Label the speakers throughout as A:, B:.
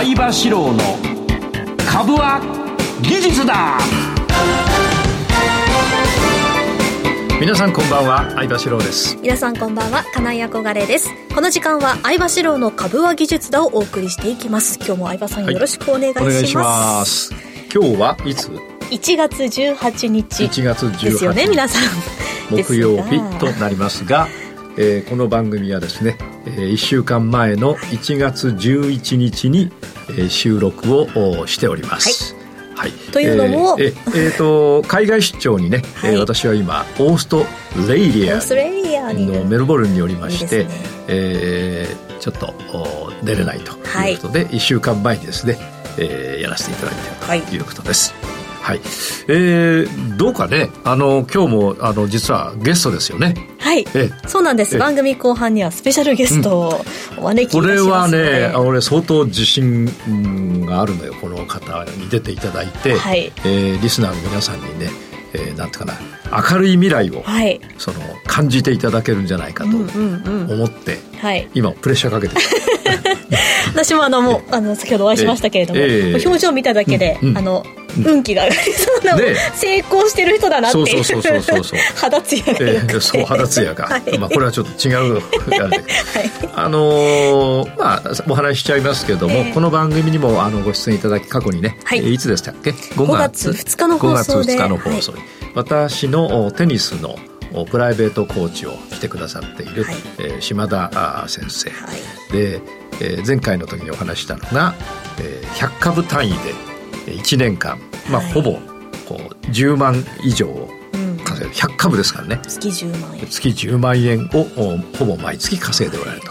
A: 相場志郎の株は技術だ
B: 皆さんこんばんは相場志郎です
C: 皆さんこんばんは金井憧れですこの時間は相場志郎の株は技術だをお送りしていきます今日も相場さんよろしくお願いします、はい、お願いします
B: 今日はいつ
C: 1
B: 月
C: 18日1
B: 月18
C: 日です
B: よ
C: ね皆さん
B: 木曜日となりますがえー、この番組はですね、えー、1週間前の1月11日に、えー、収録をしております。
C: はいはい、というのも、えー、
B: えー、と海外出張にね、はい、私は今オーストラリ
C: アの
B: メルボルンにおりましてい、ね、えー、ちょっと出れないということで、はい、1週間前にですね、えー、やらせていただいているということです。はいはい、えー、どうかねあの今日もあの実はゲストですよね
C: はい、ええ、そうなんです、番組後半にはスペシャルゲストをお招
B: きいたます
C: の
B: う
C: ん、
B: これはね俺相当自信があるのよこの方に出ていただいて、はい、えー、リスナーの皆さんにねえー、なんていうかな明るい未来を、はい、その感じていただけるんじゃないかと思って、うんうんうんはい、今プレッシャーかけて
C: 私もあのもうあの先ほどお会いしましたけれども、えー表情見ただけで、うんうん、あの運気が上がりそうな、ね、成功してる人だなっていうそ
B: う
C: そ
B: うそうそう
C: 肌艶が、えー、
B: そう肌艶が、はい、まあこれはちょっと違うはい、あのー、まあお話ししちゃいますけれども、えー、この番組にもあのご出演いただき過去にね、はい、えいつでしたっけ
C: 5月 ,5 月2日の放送で5月2日の
B: 放送、はい、私のテニスの「プライベートコーチをしてくださっている、はい、えー、島田先生、はい、で、えー、前回の時にお話したのが、えー、100株単位で1年間、まあ、ほぼこう10万以上を稼ぐ100株ですからね
C: 月10万
B: 円月1万円をほぼ毎月稼いでおられると、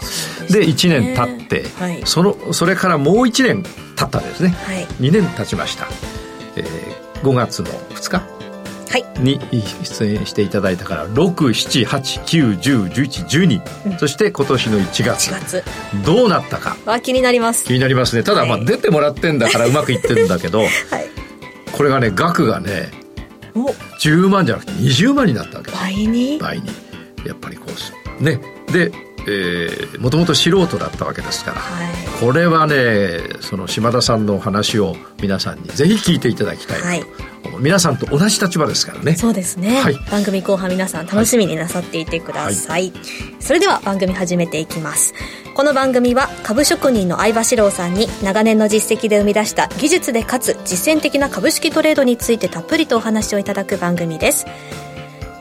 B: で,、ね、で1年経って、はい、そのそれからもう1年経ったんですね、はい、2年経ちました、えー、5月の2日に出演していただいたから67891011112、そして今年の1月どうなったか
C: 気になります
B: 気になりますねただまあ出てもらってんだからうまくいってるんだけど、これがね額がね10万じゃなくて20万になったわけ
C: 倍に
B: 倍にやっぱりこうねでもともと素人だったわけですから、はい、これはねその島田さんのお話を皆さんにぜひ聞いていただきたいと皆さんと同じ立場ですからね
C: そうですね、はい、番組後半皆さん楽しみになさっていてください、はい、それでは番組始めていきますこの番組は株職人の相場志郎さんに長年の実績で生み出した技術でかつ実践的な株式トレードについてたっぷりとお話をいただく番組です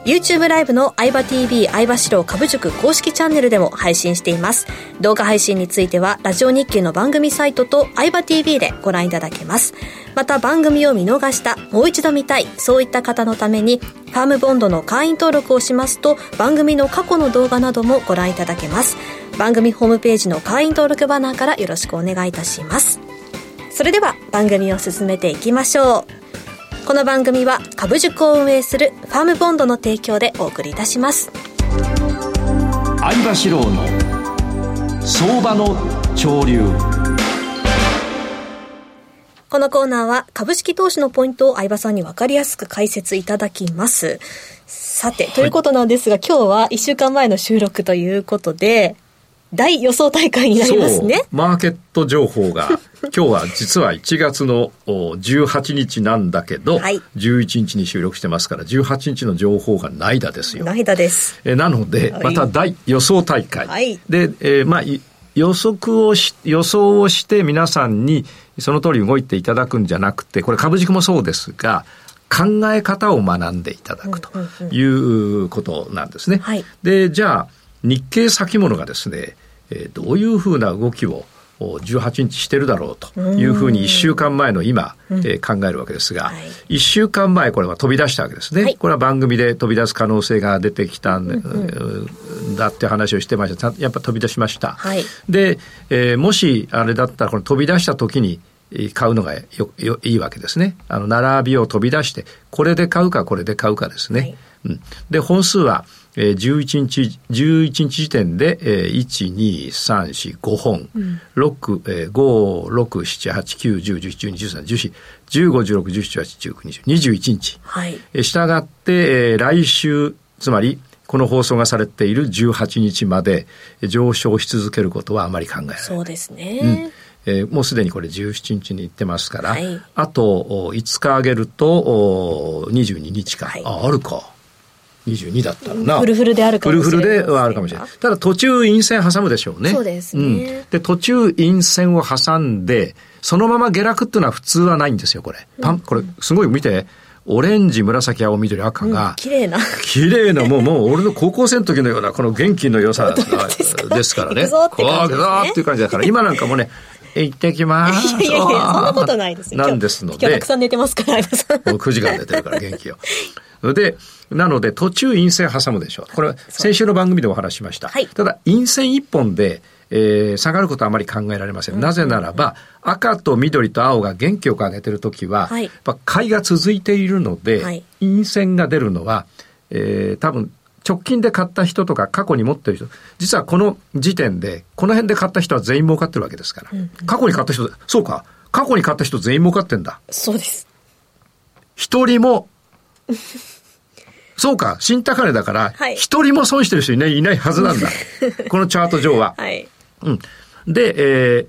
C: YouTube ライブの相場 TV 相場四郎株塾公式チャンネルでも配信しています。動画配信については、ラジオ日経の番組サイトと相場 TV でご覧いただけます。また番組を見逃した、もう一度見たい、そういった方のために、ファームボンドの会員登録をしますと、番組の過去の動画などもご覧いただけます。番組ホームページの会員登録バナーからよろしくお願いいたします。それでは番組を進めていきましょう。この番組は株塾を運営するファームボンドの提供でお送りいたします
A: 相場志郎の相場の潮流
C: このコーナーは株式投資のポイントを相場さんに分かりやすく解説いただきます。さて、ということなんですが、はい、今日は一週間前の収録ということで、大予想大会になりますね。
B: マーケット情報が、今日は実は1月の18日なんだけど、はい、11日に収録してますから、18日の情報がないだですよ。な
C: いだです。え
B: なの
C: で、
B: また大予想大会。はい、で、えー、まあ、予測をし、予想をして皆さんにその通り動いていただくんじゃなくて、これ株式もそうですが、考え方を学んでいただくということなんですね。で、じゃあ、日経先物がですね、えー、どういうふうな動きを18日してるだろうというふうに1週間前の今、えー、考えるわけですが、うんはい、1週間前これは飛び出したわけですね、はい、これは番組で飛び出す可能性が出てきたん,、だって話をしてましたやっぱ飛び出しました、はい、で、えー、もしあれだったらこの飛び出した時に買うのがよよいいわけですねあの並びを飛び出してこれで買うかこれで買うかですね、うん、で、本数は、えー、11日、11日時点で、えー、1、2、3、4、5本、うん、6、えー、5、6、7、8、9、10、11、12 3 4 5本うん6 5 6 7 8 9 1 0 1 1 1 2 13、14、15、16、17、18、19、20、21日。はい。えー、従って、えー、来週、つまり、この放送がされている18日まで上昇し続けることはあまり考えない。
C: そうですね。うん
B: えー、もうすでにこれ17日に行ってますから、はい、あと5日上げると22日か、はい、ああるか。22だったら
C: な。フ
B: ルフルである
C: かもしれない。フルフルでは
B: あるかもしれない。ただ途中陰線挟むでしょうね。
C: そうですね。う
B: ん、で、途中陰線を挟んで、そのまま下落っていうのは普通はないんですよ、これ。パン、これ、すごい見て。オレンジ、紫、青、緑、赤
C: が、うん、綺麗な。
B: 綺麗な、もう、もう、俺の高校生の時のような、この元気の良さですからね。こう、行くぞっていう感じだから、今なんかもね、行ってきます。
C: いやいやいや、そんなことないですよ。
B: なんですので。今日た
C: くさん寝てますから、相葉さん。
B: も
C: う
B: 9時間寝てるから元気よ。で、なので途中陰線挟むでしょう。これは先週の番組でお話しました。はい、ただ陰線1本で、えー、下がることはあまり考えられません。なぜならば、赤と緑と青が元気よく上げてるときは、はい、買いが続いているので、はい、陰線が出るのは、えー、多分直近で買った人とか過去に持ってる人、実はこの時点で、この辺で買った人は全員儲かってるわけですから。うんうん、過去に買った人、そうか、過去に買った人全員儲かってんだ。
C: そうです。
B: 一人も そうか、新高値だから、一人も損してる人いないいないはずなんだ。このチャート上は。はい、うん。で、え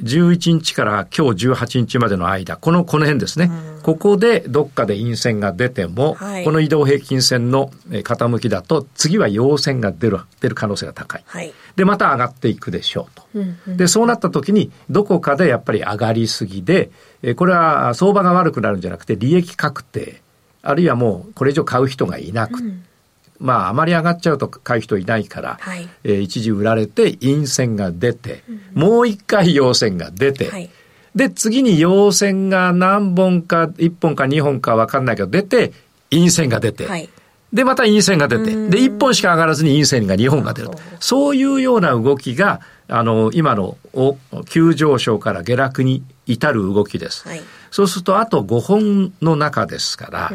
B: ー、11日から今日18日までの間、この、この辺ですね。ここでどっかで陰線が出ても、はい、この移動平均線の傾きだと、次は陽線が出る、出る可能性が高い。はい、で、また上がっていくでしょうと。うんうん、で、そうなった時に、どこかでやっぱり上がりすぎで、えー、これは相場が悪くなるんじゃなくて、利益確定。あるいはもうこれ以上買う人がいなく、うん、まああまり上がっちゃうと買う人いないから、はい、えー、一時売られて陰線が出て、うん、もう一回陽線が出て、はい、で次に陽線が何本か1本か2本か分かんないけど出て陰線が出て。はいで、また陰線が出て、で、1本しか上がらずに陰線が2本が出ると。そういうような動きが、あの、今の急上昇から下落に至る動きです。はい、そうするとあと5本の中ですから、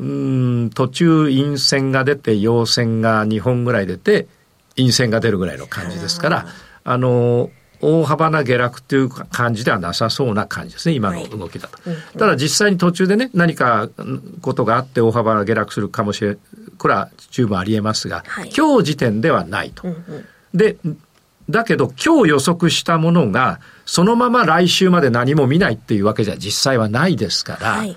B: うん、ん、途中陰線が出て陽線が2本ぐらい出て陰線が出るぐらいの感じですから、あの大幅な下落という感じではなさそうな感じですね、今の動きだと。はいただ実際に途中でね、何かことがあって大幅な下落するかもしれこれは十分ありえますが、はい、今日時点ではないと。うんうん、で、だけど今日予測したものがそのまま来週まで何も見ないっていうわけじゃ実際はないですから、はい、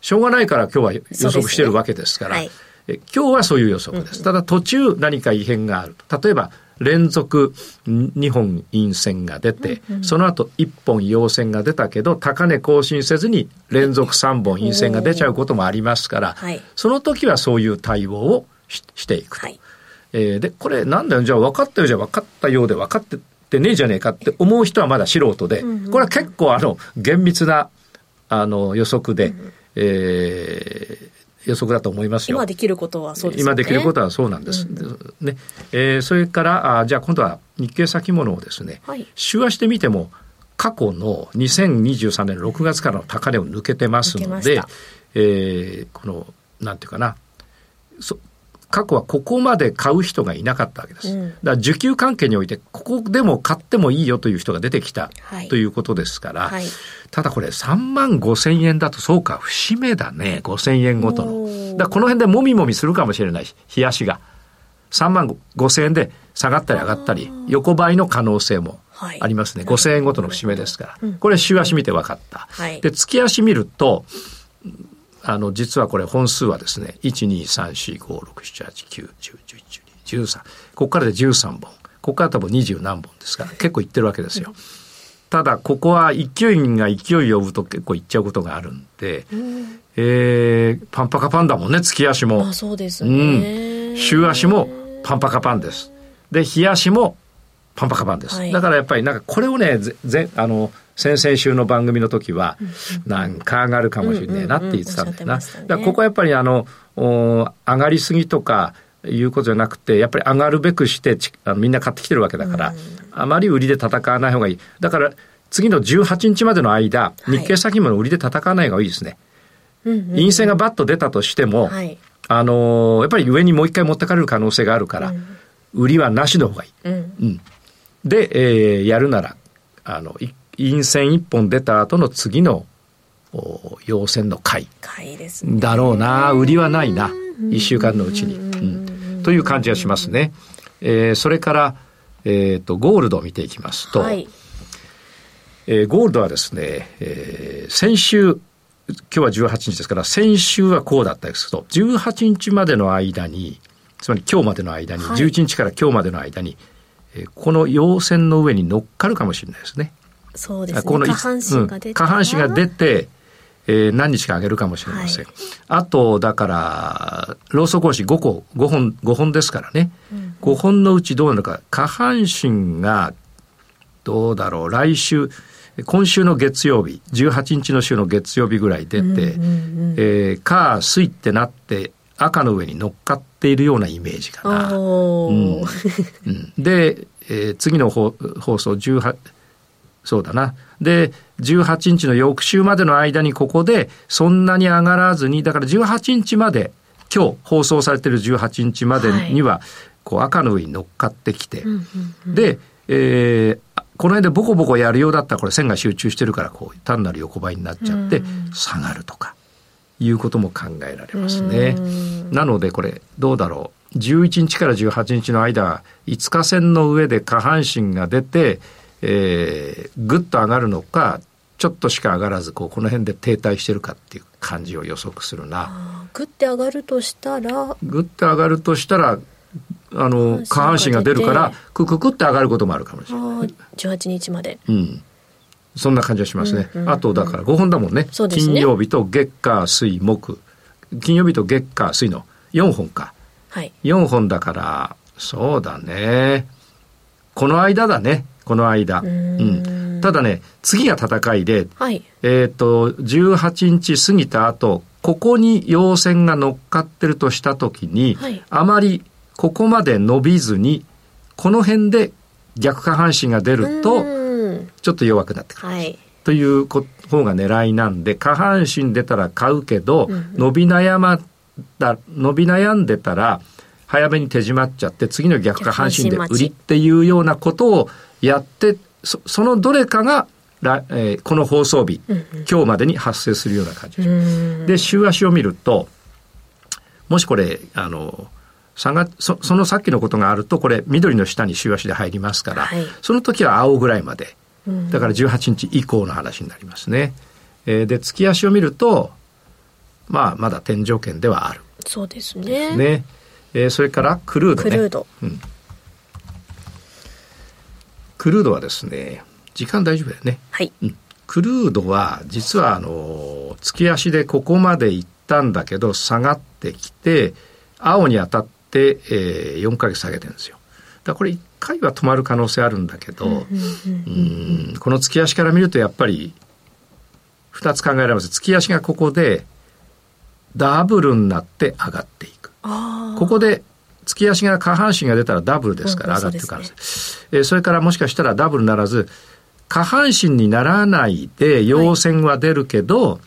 B: しょうがないから今日は予測してるわけですから、ねはい、今日はそういう予測です。ただ途中何か異変がある。例えば連続2本陰線が出て、うんうん、その後1本陽線が出たけど高値更新せずに連続3本陰線が出ちゃうこともありますから、はい、その時はそういう対応をしていくと。はい、えー、で、これなんだよ、じゃあ分かったよ、じゃあ分かったようで分かってってねえじゃねえかって思う人はまだ素人で、これは結構あの、厳密な、あの、予測で、えー予測だと思います
C: 今できることはそう
B: です、ね、今できることはそうなんです。うん、ね、えー、それからあじゃあ今度は日経先物をですね、はい、週足で見ても過去の2023年6月からの高値を抜けてますので、えー、このなんていうかな、そ過去はここまで買う人がいなかったわけです。うん、だから需給関係において、ここでも買ってもいいよという人が出てきた、はい、ということですから、はい、ただこれ3万5千円だとそうか、節目だね、5千円ごとの。だこの辺でもみもみするかもしれないし、冷やしが。3万5千円で下がったり上がったり、横ばいの可能性もありますね。はい、5千円ごとの節目ですから。これ週足見て分かった。で、月足見ると、あの、実はこれ本数はですね、1,2,3,4,5,6,7,8,9,10,11,12,13ここからで13本。ここから多分二十何本ですから、結構いってるわけですよ。ただ、ここは勢いが勢いを呼ぶと結構いっちゃうことがあるんで、うえー、パンパカパンだもんね、月足も。そうですね、うん。週足もパンパカパンです。で、日足もパンパカパンです、はい、だからやっぱりなんかこれをねぜあの先々週の番組の時は、なんか上がるかもしれないなって言ってたんだよな、ここはやっぱりあのお上がりすぎとかいうことじゃなくてやっぱり上がるべくしてちあのみんな買ってきてるわけだから、うん、あまり売りで戦わない方がいいだから次の18日までの間、はい、日経先物売りで戦わない方がいいですね、陰性がバッと出たとしても、はい、あのー、やっぱり上にもう一回持ってかれる可能性があるから、うん、売りはなしの方がいい、うん、うん、で、えー、やるなら、あの、陰線一本出た後の次の、お陽線の回。回ですね。だろうな、売りはないな。一週間のうちに。うん。という感じがしますね。えー、それから、えっ、ー、と、ゴールドを見ていきますと、はい、えー、ゴールドはですね、えー、先週、今日は18日ですから、先週はこうだったですると、18日までの間に、つまり今日までの間に、はい、11日から今日までの間に、この陽線の上に乗っかるかもしれないですね。そうですね。この下半身
C: が出て、う
B: ん、下半身が出て、えー、何日かあげるかもしれません。はい、あと、だから、ローソク押し5個、五本、五本ですからね。うん、5本のうちどうなるか、下半身が、どうだろう、来週、今週の月曜日、18日の週の月曜日ぐらい出て、う、うん、えー、火、水ってなって、赤の上に乗っかっているようなイメージかな。
C: うん
B: で、えー、次の放送18そうだな。で、18日の翌週までの間にここでそんなに上がらずに、だから18日まで、今日放送されてる18日までには、はい、こう赤の上に乗っかってきて、うんうんうん、で、えー、この辺でボコボコやるようだったらこれ線が集中してるからこう単なる横ばいになっちゃって下がるとか、いうことも考えられますね。なのでこれどうだろう11日から18日の間5日線の上で下半身が出て、えー、ぐっと上がるのかちょっとしか上がらずこうこの辺で停滞してるかっていう感じを予測するな。
C: ぐって上がるとしたら
B: ぐって上がるとしたらあの下半身が出るからクククって上がることもあるかもしれない。18
C: 日まで、
B: うんそんな感じがしますね、うんうんうん。あとだから5本だもんね。ね金曜日と月火水木。金曜日と月火水の4本か。はい、4本だから、そうだね。この間だね。この間。うん,、ただね、次が戦いで、はい、えっ、ー、と、18日過ぎた後、ここに陽線が乗っかってるとした時に、はい、あまりここまで伸びずに、この辺で逆下半身が出ると、ちょっと弱くなってくる。はい、というこ方が狙いなんで、下半身出たら買うけど、伸び悩まだ、伸び悩んでたら、早めに手締まっちゃって、次の逆下半身で売りっていうようなことをやって、そそのどれかがえー、この放送日、今日までに発生するような感じで週足を見ると、もしこれ、あの、下がそそのさっきのことがあるとこれ緑の下に週足で入りますから、はい、その時は青ぐらいまでだから18日以降の話になりますね。えー、で月足を見ると、まあ、まだ天井圏ではある。
C: そうです
B: ね。ね。えー、それからクルード、ね、クルード、うん。クルードはですね、時間大丈夫だよね。はい。うん、クルードは実はあの月足でここまで行ったんだけど下がってきて青に当たって、えー、4ヶ月下げてるんですよ。だこれ1回は止まる可能性あるんだけど、うんこの突き足から見るとやっぱり2つ考えられます。突き足がここでダブルになって上がっていく。ここで突き足が下半身が出たらダブルですから上がっていく可能性。そ、ね、えそれからもしかしたらダブルならず下半身にならないで陽線は出るけど、はい、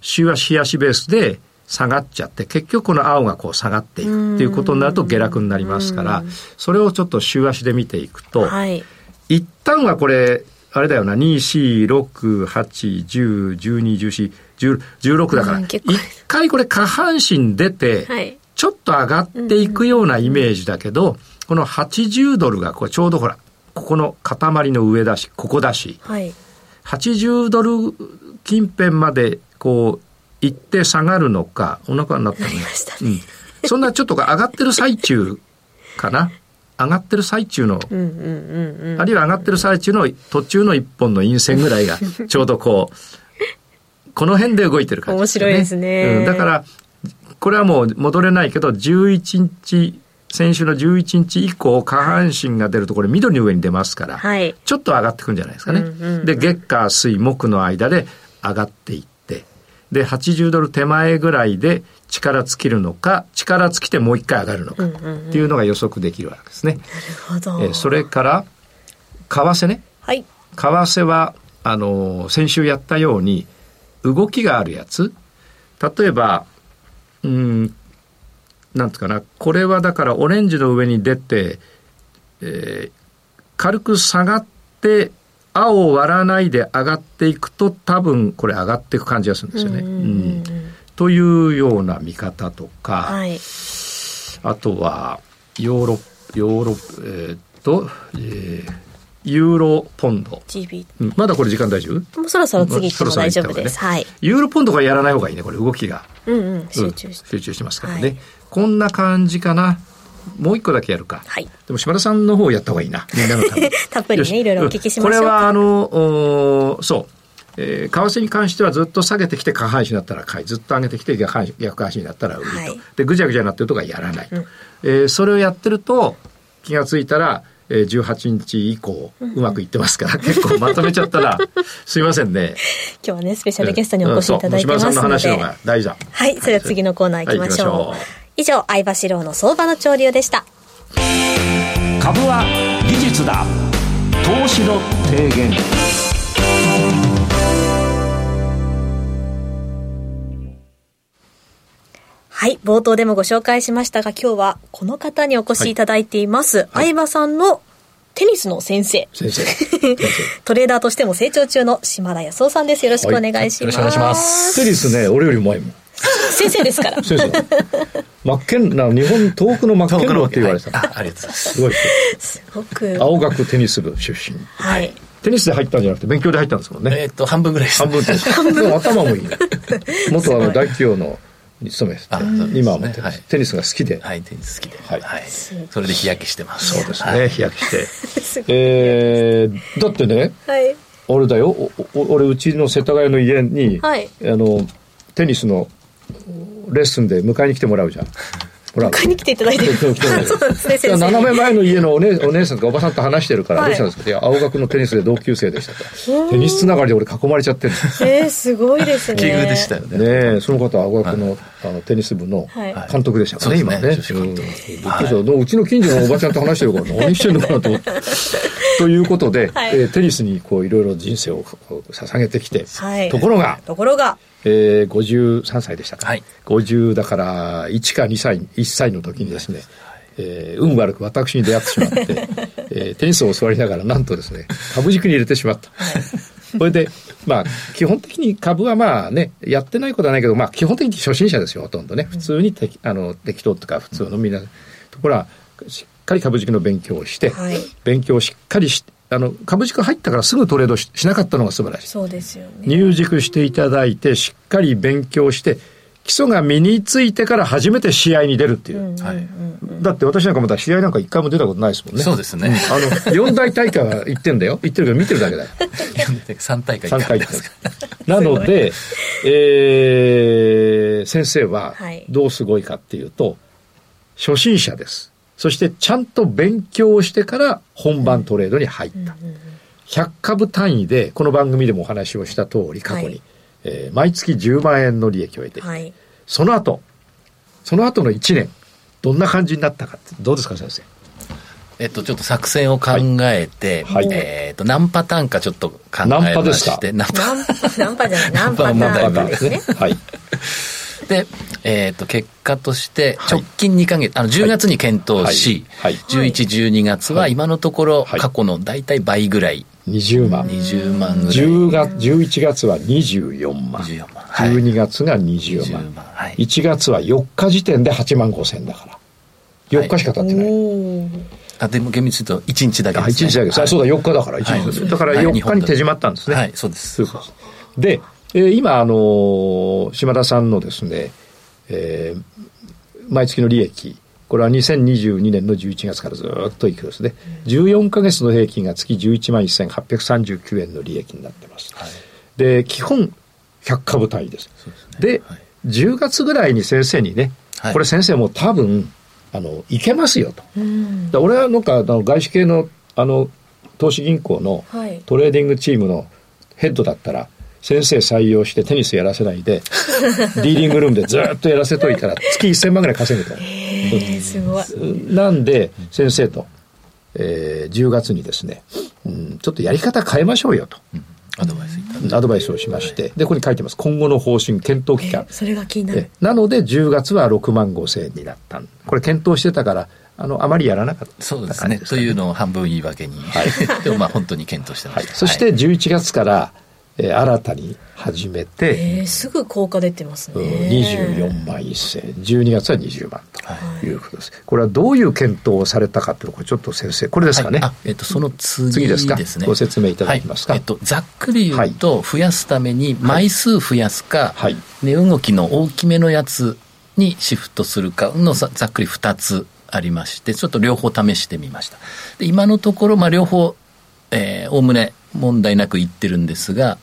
B: 週足、日足ベースで下がっちゃって結局この青がこう下がっていくっていうことになると下落になりますからそれをちょっと週足で見ていくと、はい、一旦はこれあれだよな2 4 6 8 1 0 1 2 1 4 1 1 6だから一回これ下半身出て、ちょっと上がっていくようなイメージだけどこの80ドルがこうちょうどほらここの塊の上だしここだし、はい、80ドル近辺までこう行って下がるのか、お腹になったの、ね、うん。そんなちょっと上がってる最中かな。上がってる最中の、あるいは上がってる最中の途中の一本の陰線ぐらいが、ちょうどこう、この辺で動いてる感じね。面白いですね。うん、だから、これはもう戻れないけど、11日、先週の11日以降、下半身が出ると、これ緑の上に出ますから、はい、ちょっと上がってくんじゃないですかね。で、月、下水、木の間で上がっていって、で80ドル手前ぐらいで力尽きるのか力尽きてもう一回上がるのかっていうのが予測できるわけですね。なる
C: ほどえ
B: それから為替ね、はい、為替はあの先週やったように動きがあるやつ例えばうんなんつうかなこれはだからオレンジの上に出て、えー、軽く下がって青を割らないで上がっていくと多分これ上がっていく感じがするんですよね。うん、というような見方とか、はい、あとはヨーロヨーロえー、っと、えーユーロポンド、まだこれ時間大丈夫
C: もうそろそろ次行っても大丈夫です、ね、はい、
B: ユーロポンドがやらない方がいいねこれ動きが、
C: うんうん、集中して、う
B: ん、集中してますからね、はい、こんな感じかなもう一個だけやるか、はい、でも島田さんの方やった方がいいな み
C: んなのためたっぷりねいろいろお聞きし
B: ましょうこれはあのそうえー、為替に関してはずっと下げてきて下半身だったら買いずっと上げてきて逆半身だったら売りと、はい、でぐちゃぐちゃになってるとかやらないと、うん、えー、それをやってると気が付いたら、えー、18日以降うまくいってますから、うん、結構まとめちゃったら すいませんね
C: 今日はねスペシャルゲストにお越しいただいてますので、うん、島田さんの
B: 話の方が
C: 大
B: 事
C: だはい、はい、それでは次のコーナー行きましょう、はい以上、相場志郎の相場の潮流でした。
A: 株は技術だ。投資の提言。
C: はい、冒頭でもご紹介しましたが、今日はこの方にお越しいただいています。はい、相葉さんのテニスの先生。
B: 先生。ト
C: レーダーとしても成長中の島田康夫さんです。よろしくお願いします。はい、よろしくお願いしま
B: す。テニスね、俺よりうまいもん。先
C: 生ですから。先生。マッ
B: ケンな日本遠くのマッ
C: ケ
D: ン
B: ロ
C: ーっ
D: て言
C: われた。
D: ありがとうございます。すご
B: い。すごく。青学テニス部出身。はい。テニスで入ったんじゃなくて勉強で入
D: ったんです
C: も
B: んね。えっと、
D: 半
B: 分ぐらい
D: 半
B: 分です。半分。頭もいい。元あの、大企業の勤めてて、今はもテニスが好きで。はい、テニ
D: ス好きで。はい。はい、それで日焼
B: け
D: してます。そう
B: ですね、日焼けして。えー、だってね、はい、俺だよ、おお俺、うちの世田谷の家に、はい、あの、テニスのレッスンで迎えに来てもらうじゃん。ほら。
C: 迎えに来ていただいて そうで
B: すね、先斜め前の家のお,、ね、お姉さんとかおばさんと話してるから、どうしたんですか、はい、いや、青学のテニスで同級生でしたと。テニスつながりで俺囲まれちゃってる
C: えー、すごいですね。
D: 奇遇でしたよね。
B: ねその方、青学のはい、あのテニス部の監督でしたからね、はい、今ね。そうね、うん
D: は
B: い、うちの近所のおばちゃんと話してるから、何してんのかなと思って。ということで、はい、えー、テニスにこういろいろ人生を捧げてきて、はい、ところが、
C: ところが、え
B: ー、53歳でしたか、はい、50だから1か2歳1歳の時にですね、えー、運悪く私に出会ってしまって、えー、テニスを教わりながらなんとですね株軸に入れてしまった。これで、まあ、基本的に株はまあね、やってないことはないけど、まあ、基本的に初心者ですよ、ほとんどね。普通にて、あの適当とか、普通のみんな、ところは、しっかり株式の勉強をして、はい、勉強をしっかりしあの、株式入ったからすぐトレードしなかったのが素晴らしい。そ
C: うですよね。入
B: 塾していただいて、しっかり勉強して、基礎が身についてから初めて試合に出るっていう。はい、だって私なんかまだ試合なんか一回も出たことないですもんね。
D: そうですね。
B: あの、四大大会は行ってんだよ。行ってるけど見てるだけだよ。
D: 3大
B: 会行ってますか。なので、えー、先生はどうすごいかっていうと、初心者です。そしてちゃんと勉強してから本番トレードに入った。100株単位で、この番組でもお話をした通り、過去に、はい、えー、毎月10万円の利益を得て、はい、その後、その後の1年、どんな感じになったかって、どうですか先生。え
D: っと、ちょっと作戦を考えて、はい、えっと、何パターンかちょっと考えまして、ナンパ
C: ですか何ンパ、ー、ンパじゃない、ナンパターンですね。はい。
D: で、えー、と、結果として、直近2か月、はい、あの、10月に検討し、はい、はい、11、12月は今のところ、過去の大体倍ぐらい。
B: 20万。20
D: 万ぐら
B: い。1月、11月は24万。24万。12月が20万。20万はい、1月は4日時点で8万5千だから。4日しか経ってない。あ
D: でも厳密に言うと1日だけです、ね、1日だけはい、
B: そうだ4日だから1日、はい、だから4日に手締まったんですね、は
D: い、そうです
B: でで今あの島田さんのですね、えー、毎月の利益これは2022年の11月からずっといくですね14か月の平均が月11万1839円の利益になってます、はい、で基本100株単位ですで、ねはい、10月ぐらいに先生にねこれ先生も多分あのいけますよと、はい、俺はなんかあの外資系のあの投資銀行のトレーディングチームのヘッドだったら、先生採用してテニスやらせないで、ディーリングルームでずっとやらせといたら、月1000万ぐらい稼
C: ぐと。
B: え
C: すごい。
B: なんで、先生と、えー、10月にですね、うん、ちょっとやり方変えましょうよと。
D: アドバイス
B: アドバイスをしまして、で、ここに書いてます。今後の方針、検討期間。
C: それが気になる。な
B: ので、10月は6万5千円になった。これ、検討してたから、あの、あまりやらなかった、ね、
D: そうですね。というのを半分言い訳に。はい。でも、まあ、本当に検討してました。はい、そして、11月から、
B: えー、新たに始めて、
C: えー、すぐ効果出てますね、う
B: ん、24万1000 12月は20万ということです、はい、これはどういう検討をされたかというのをちょっと先生これですかね、はい、えー、と
D: その次です
B: か、
D: ね、
B: ご説明いただきますか、はい、
D: えーと、ざっくり言うと増やすために枚数増やすか、はい、値動きの大きめのやつにシフトするかのざっくり2つありましてちょっと両方試してみましたで今のところ、まあ、両方えおおむね問題なくいってるんですが、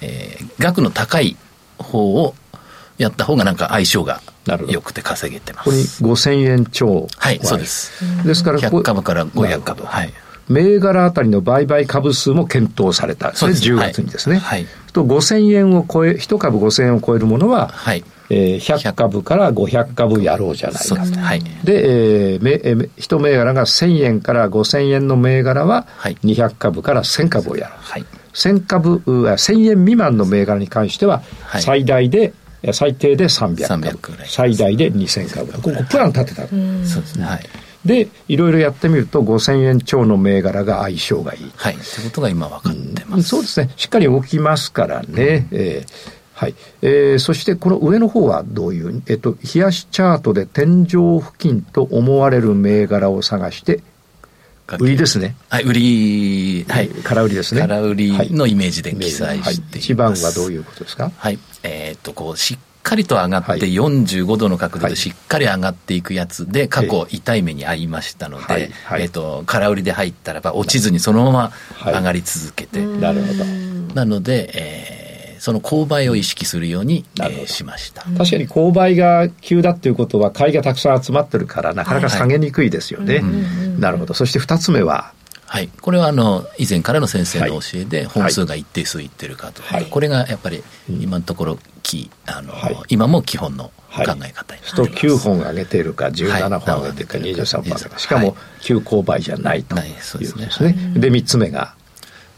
D: えー、額の高い方をやった方がなんか相性がよくて稼げてます。これ5000
B: 円超。
D: はい、そうです。
B: ですから、
D: 100株から500株。はい。
B: 銘柄あたりの売買株数も検討された。それ10月にですね。はい。はい、と5000円を超え、1株5000円を超えるものは、はい。えー、100株から500株やろうじゃないか。で,、はいでえーえー、1銘柄が1000円から5000円の銘柄は200株から1000株をやろう。はい、1000株、1000円未満の銘柄に関しては、最大で、はい、最低で300株。300ぐらい最大で2000株。ここプラン立
D: てた。そうですね。はい。
B: で、いろいろやってみると、5000円超の銘柄が相性がいい。はい。という
D: ことが今
B: 分
D: かってます、うん、そうですね。しっかり置きます
B: からね。うん、えーはいえー、そしてこの上の方はどういう、えっと、冷やしチャートで天井付近と思われる銘柄を探して売りですね。
D: はい、売り、はい。
B: 空売りですね。
D: 空売りのイメージで記載して一、
B: はい、番はどういうことですか
D: はい。えー、っと、こう、しっかりと上がって、45度の角度でしっかり上がっていくやつで、過去痛い目に遭いましたので、えっと、空売りで入ったらば、落ちずにそのまま上がり続けて。
B: なるほど。
D: なので、えーその購買を意識するように、えー、しました
B: 確かに購買が急だっていうことは買いがたくさん集まってるからなかなか下げにくいですよね、はいはい、なるほどそして2つ目は
D: はい、これはあの以前からの先生の教えで本数が一定数いってるかと、はい、これがやっぱり今のところきあの、はい、今も基本の考え方に
B: な
D: りま
B: す、
D: は
B: い、
D: 9
B: 本上げてるか17本上げてるか23本上げてるかしかも急勾配じゃないということですね、で3つ目が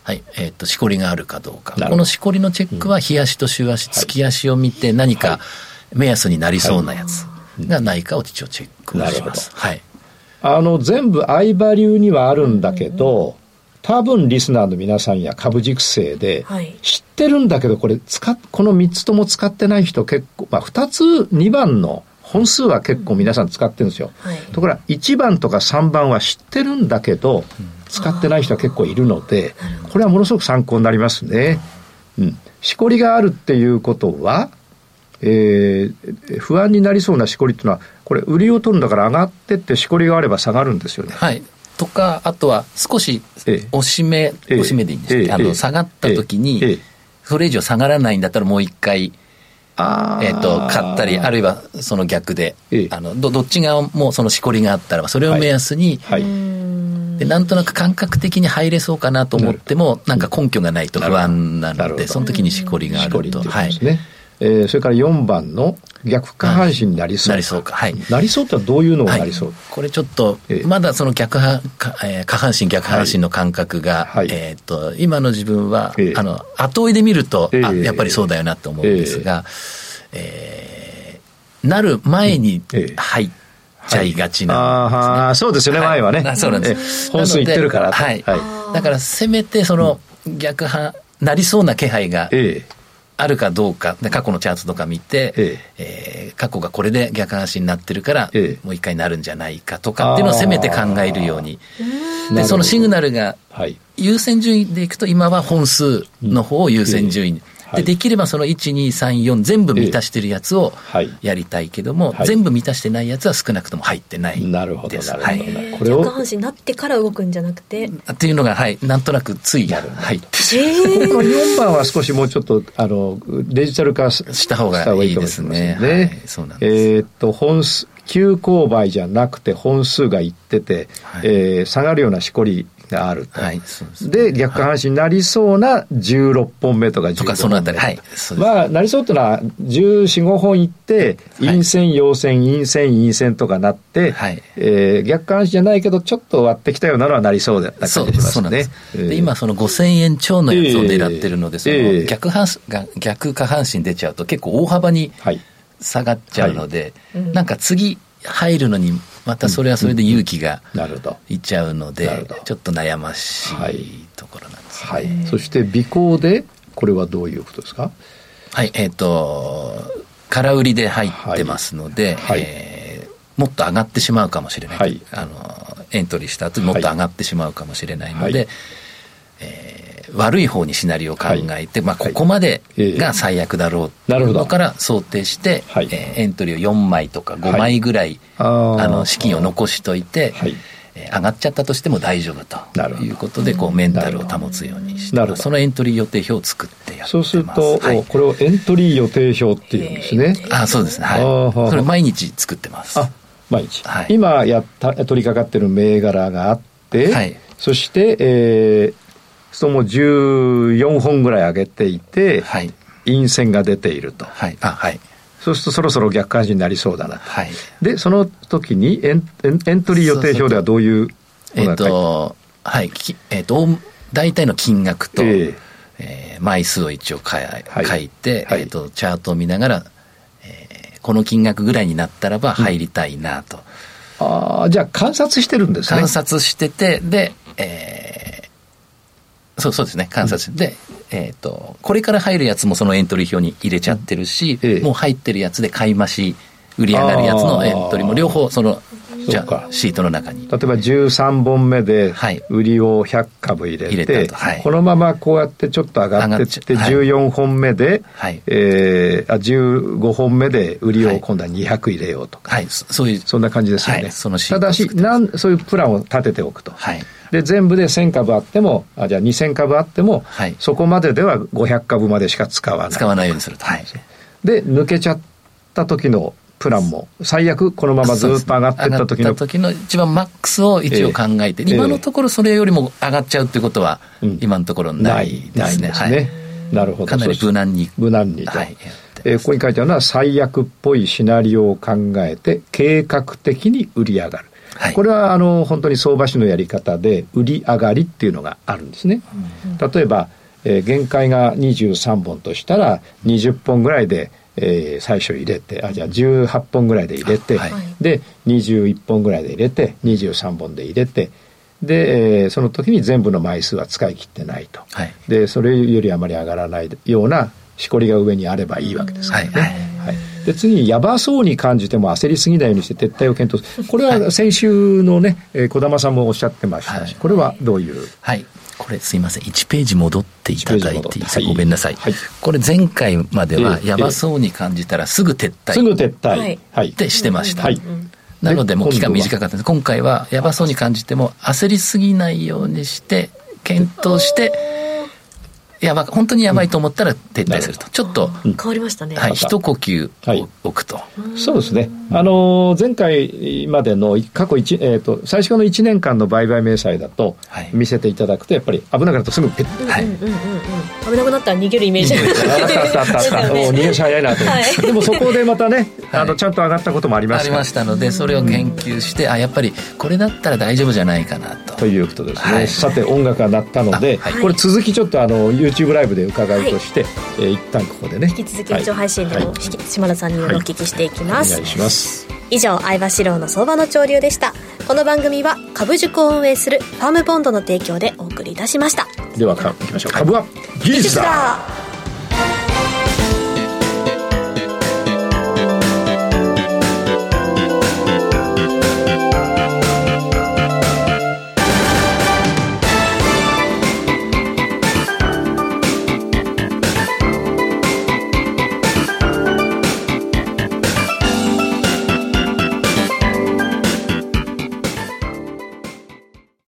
D: はい、えっ、と、しこりがあるかどうか。このしこりのチェックは、日足と週足、月足を見て、何か目安になりそうなやつがないかを一応チェックをします。はい。
B: あの、全部相場流にはあるんだけど、多分リスナーの皆さんや株熟成で、知ってるんだけど、これ使っ、この3つとも使ってない人結構、まあ2つ、2番の本数は結構皆さん使ってるんですよ。はい、ところが1番とか3番は知ってるんだけど、うん使ってない人は結構いるのでこれはものすごく参考になりますね。うん、しこりがあるっていうことは、えー、不安になりそうなしこりっていうのはこれ売りを取るんだから上がってってしこりがあれば下がるんですよね。
D: はいとかあとは少し押し目、押し目でいいんです、あの下がった時に、それ以上下がらないんだったらもう一回えー、と買ったりあるいはその逆で、ええ、あのどどっち側もそのしこりがあったらそれを目安に、はいはい、でなんとなく感覚的に入れそうかなと思ってもなんか根拠がないと不安なのでその時にしこりがあると。るはい、ね
B: えー、それから4番の逆下半身になりそう、はい、なりそ
D: うか、
B: はい、なりそうってはどういうのがなりそう、は
D: い、これちょっと、まだその逆半、えー、下半身逆半身の感覚が、はい、えっ、ー、と今の自分は、えー、あの後追いで見ると、えー、あやっぱりそうだよなと思うんですが、えー、なる前に入って、ちゃいがちなんですね、ねそ
B: うですよね、
D: 前
B: はね。そうなん
D: で
B: す。本数いってるから。はい。
D: だから、せめて、その、逆派、なりそうな気配があるかどうか、過去のチャートとか見て、えええー、過去がこれで逆話になってるから、ええ、もう一回なるんじゃないかとかっていうのをせめて考えるように。で、そのシグナルが、優先順位でいくと、今は本数の方を優先順位に。えでできればその1234全部満たしてるやつをやりたいけども、はい、全部満たしてないやつは少なくとも入ってない
B: な
D: るほ
B: どはい、
C: これ下半身になってから動くんじゃなくて
D: っていうのがはいなんとなくつい入っ
B: てしまう、えー、4番は少しもうちょっとあのデジタル化した方がいいですねね、はい、そうなんですえー、っと本数急勾配じゃなくて本数がいってて、はい、えー、下がるようなしこりがあると。はい、で、ね、逆半身になりそうな16本目
D: とか15本
B: 目と
D: か、そのあたり。
B: はい。
D: まあ、
B: なりそうっていうのは、14、5本いって、陰線、陽線、陰線、陰線とかなって、はい、えー、逆半身じゃないけど、ちょっと割ってきたようなのはなりそうだったりします
D: ね。で今、その5000円超のやつを狙ってるので、その逆半、逆下半身出ちゃうと結構大幅に下がっちゃうので、はいなんか次、入るのにまたそれはそれで勇気がいっちゃうので、ちょっと悩ましいところなんです、
B: ね、はい、はい、そして尾行でこれはどういうことですか
D: はいえっ、ー、と空売りで入ってますので、はいはい、えー、もっと上がってしまうかもしれない、はい、あのエントリーした後にもっと上がってしまうかもしれないので、はい、えー悪い方にシナリオを考えて、はい、まあ、ここまでが最悪だろうというのから想定して、はい、えー、エントリーを4枚とか5枚ぐらい、はい、あの資金を残しといて、はい、え上がっちゃったとしても大丈夫ということでこうメンタルを保つようにしてそのエントリー予定表を作ってやってそう
B: すると、これをエントリー予定表っていうんですね、
D: えー、あそうですねはいそれ毎日作ってますあ
B: 毎日、今やった取り掛かってる銘柄があって、はい、そして、えー、そも14本ぐらい上げていて、はい、陰線が出ていると、は
D: い
B: あ
D: はい、
B: そうするとそろそろ逆感じになりそうだな、はい、でその時にエンエントリー予定表ではどういう
D: えっ、とはいえーと、大体の金額と、えー、えー、枚数を一応か、はい、書いて、はい、えーと、とチャートを見ながら、えー、この金額ぐらいになったらば入りたいなと、
B: うん、ああじゃあ観察してるんです
D: ね観察しててで、えー、そうそうですね、観察、うん、で、えっ、ー、と、これから入るやつもそのエントリー表に入れちゃってるし、うんええ、もう入ってるやつで買い増し、売り上がるやつのエントリーも両方そのじゃあシートの中に
B: 例えば13本目で売りを100株入れて,、はい、このままこうやってちょっと上がってって14本目で、はいえー、あ15本目で売りを今度は
D: 200
B: 入れようとか、はい、
D: そういうそ
B: んな感じですよね、はい、そのただしなんそういうプランを立てておくと。はいで全部で1000株あってもあじゃあ2000株あっても、はい、そこまででは500株までしか使わない
D: 使わないようにすると、はい、
B: で抜けちゃった時のプランも最悪このままずっと上がっていった時
D: の,、
B: 時の
D: 一番マックスを一応考えて、えー、今のところそれよりも上がっちゃうってことは今のところないですね。うん、ないですね、
B: はい、なるほど
D: かなり無難に
B: 無難にはいえー、ここに書いてあるのは最悪っぽいシナリオを考えて計画的に売り上がる、はい、これはあの本当に相場師のやり方で売り上がりっていうのがあるんですね、うん、例えば、えー、限界が23本としたら20本ぐらいでえー、最初入れてあじゃあ18本ぐらいで入れて、はい、で21本ぐらいで入れて23本で入れてで、えー、その時に全部の枚数は使い切ってないと、はい、でそれよりあまり上がらないようなしこりが上にあればいいわけですからね。はい、はい、で次にやばそうに感じても焦りすぎないようにして撤退を検討するこれは先週のね児、えー、玉さんもおっしゃってましたし、これはどういう、
D: はい、これすいません1ページ戻っていただいていいですか、ごめんなさい、はい、これ前回まではやばそうに感じたらすぐ撤退
B: すぐ撤
D: 退ってしてました、はい、なのでもう期間短かったんです今回はやばそうに感じても焦りすぎないようにして検討してやば本当にやばいと思ったら撤退すると、うん、ちょっと変
C: わりましたね、
D: はい、
C: 一
D: 呼吸置くと、
B: そうですねあの前回までの過去一、えーと、最初の1年間の売買明細だと見せていただくとやっぱり危なくなる
C: と
B: すぐペッ、
C: はい、危なくなったら逃げるイメージ
B: あったあったあった、ね、逃げ足早いなと、はい、でもそこでまたね あのちゃんと上がったこともありました、あ
D: りましたのでそれを研究して、あやっぱりこれだったら大丈夫じゃないかなと
B: ということですね、さて音楽が鳴ったので、これ続きちょっとあの y o YouTube ライブで伺うとして、はい、えー、一旦ここでね
C: 引き続き視長配信でも、はい、島田さんにお聞きしていきます、はい、お願い
B: します
C: 以上相場四郎の相場の潮流でしたこの番組は株塾を運営するファームボンドの提供でお送りいたしました
B: では株いきましょう株
A: は技術だ